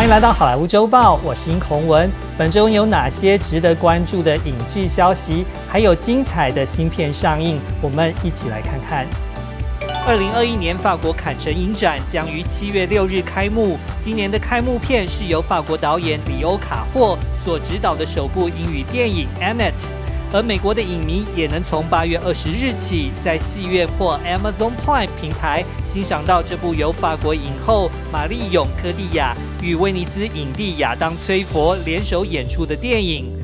欢迎来到好莱坞周报，我是殷宏文。本周有哪些值得关注的影剧消息？还有精彩的新片上映，我们一起来看看。二零二一年法国坎城影展将于七月六日开幕。今年的开幕片是由法国导演里欧卡霍所执导的首部英语电影《Annette》。而美国的影迷也能从八月二十日起，在戏院或 Amazon Prime 平台欣赏到这部由法国影后玛丽永柯蒂亚与威尼斯影帝亚当崔佛联手演出的电影。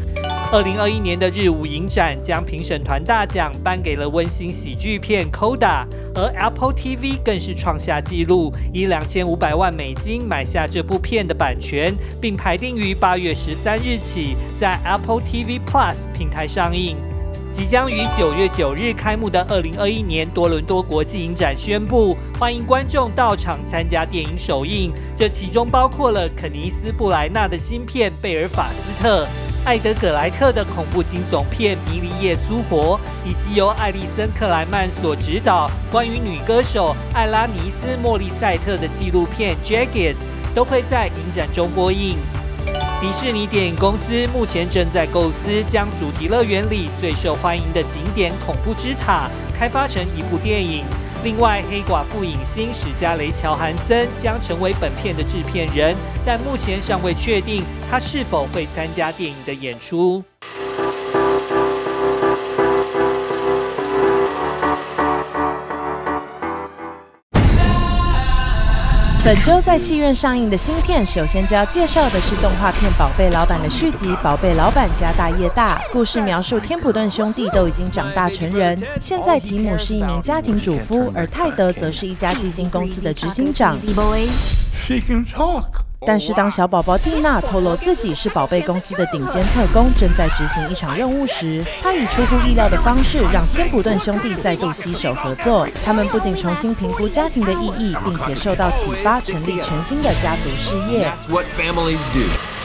二零二一年的日舞影展将评审团大奖颁给了温馨喜剧片《Koda》，而 Apple TV 更是创下纪录，以两千五百万美金买下这部片的版权，并排定于八月十三日起在 Apple TV Plus 平台上映。即将于九月九日开幕的二零二一年多伦多国际影展宣布，欢迎观众到场参加电影首映，这其中包括了肯尼斯·布莱纳的新片《贝尔法斯特》。艾德·葛莱特的恐怖惊悚片《迷离夜租活》，以及由艾莉森·克莱曼所执导关于女歌手艾拉尼斯·莫利赛特的纪录片《Jagged》，都会在影展中播映。迪士尼电影公司目前正在构思将主题乐园里最受欢迎的景点恐怖之塔开发成一部电影。另外，黑寡妇影星史嘉蕾·乔韩森将成为本片的制片人，但目前尚未确定他是否会参加电影的演出。本周在戏院上映的新片，首先就要介绍的是动画片《宝贝老板》的续集《宝贝老板家大业大》。故事描述天普顿兄弟都已经长大成人，现在提姆是一名家庭主夫，而泰德则是一家基金公司的执行长。但是，当小宝宝蒂娜透露自己是宝贝公司的顶尖特工，正在执行一场任务时，她以出乎意料的方式让天普顿兄弟再度携手合作。他们不仅重新评估家庭的意义，并且受到启发，成立全新的家族事业。What families do？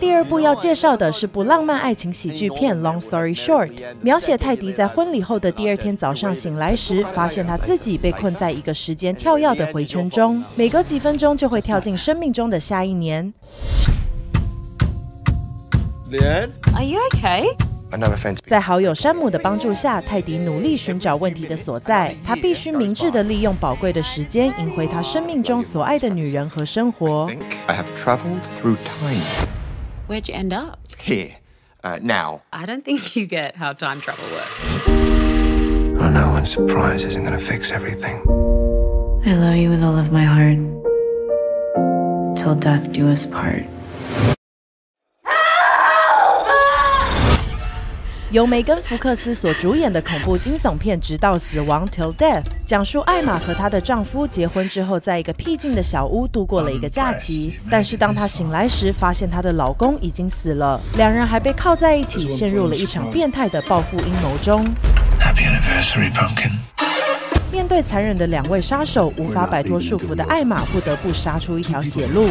第二部要介绍的是部浪漫爱情喜剧片《Long Story Short》，描写泰迪在婚礼后的第二天早上醒来时，发现他自己被困在一个时间跳跃的回圈中，每隔几分钟就会跳进生命中的下一年。Are you okay? 在好友山姆的帮助下，泰迪努力寻找问题的所在。他必须明智地利用宝贵的时间，赢回他生命中所爱的女人和生活。Where'd you end up? Here, uh, now. I don't think you get how time travel works. I know one surprise isn't gonna fix everything. I love you with all of my heart. Till death do us part. 由梅根·福克斯所主演的恐怖惊悚片《直到死亡》（Till Death） 讲述艾玛和她的丈夫结婚之后，在一个僻静的小屋度过了一个假期。但是当她醒来时，发现她的老公已经死了，两人还被铐在一起，陷入了一场变态的报复阴谋中。Happy anniversary, pumpkin. 面对残忍的两位杀手，无法摆脱束缚的艾玛不得不杀出一条血路。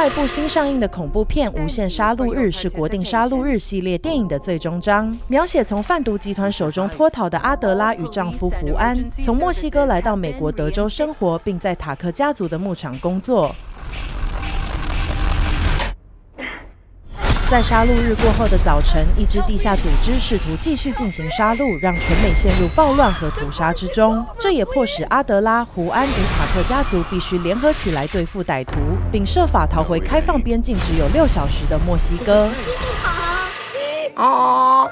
另外一部新上映的恐怖片《无限杀戮日》是国定杀戮日系列电影的最终章，描写从贩毒集团手中脱逃的阿德拉与丈夫胡安，从墨西哥来到美国德州生活，并在塔克家族的牧场工作。在杀戮日过后的早晨，一支地下组织试图继续进行杀戮，让全美陷入暴乱和屠杀之中。这也迫使阿德拉、胡安与塔克家族必须联合起来对付歹徒，并设法逃回开放边境只有六小时的墨西哥。啊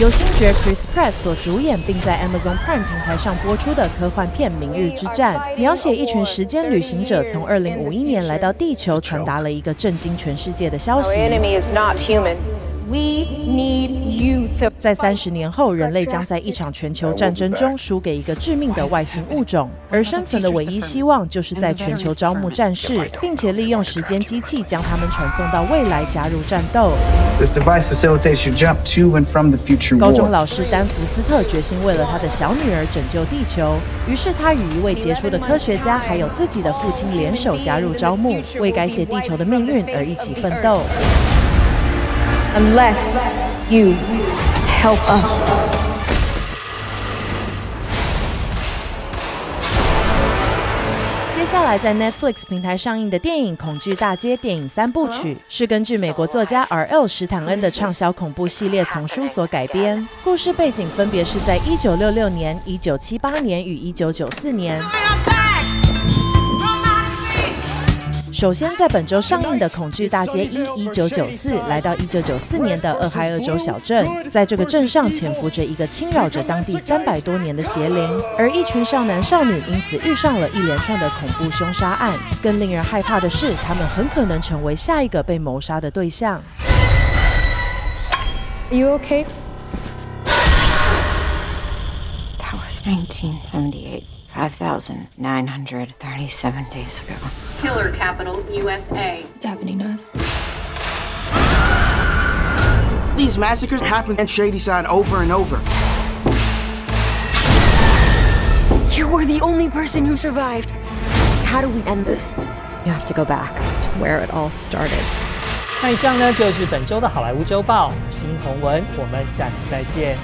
由星爵 Chris Pratt 所主演，并在 Amazon Prime 平台上播出的科幻片《明日之战》，描写一群时间旅行者从2051年来到地球，传达了一个震惊全世界的消息。We need you to... 在三十年后，人类将在一场全球战争中输给一个致命的外星物种，而生存的唯一希望就是在全球招募战士，并且利用时间机器将他们传送到未来加入战斗。This device facilitates your jump to and from the future 高中老师丹福斯特决心为了他的小女儿拯救地球，于是他与一位杰出的科学家还有自己的父亲联手加入招募，为改写地球的命运而一起奋斗。Unless You Help Us。接下来在 Netflix 平台上映的电影《恐惧大街》电影三部曲，是根据美国作家 RL 史坦恩的畅销恐怖系列丛书所改编。故事背景分别是在1966年、1978年与1994年。首先，在本周上映的《恐惧大街一》一九九四，来到一九九四年的俄亥俄州小镇，在这个镇上潜伏着一个侵扰着当地三百多年的邪灵，而一群少男少女因此遇上了一连串的恐怖凶杀案。更令人害怕的是，他们很可能成为下一个被谋杀的对象。Are you okay? That was 1978. 5,937 days ago. Killer capital USA. What's happening to us? These massacres happen in Shadyside over and over. You were the only person who survived. How do we end this? You have to go back to where it all started. 那以上呢就是本周的好莱坞周报，我是殷宏文，我们下次再见。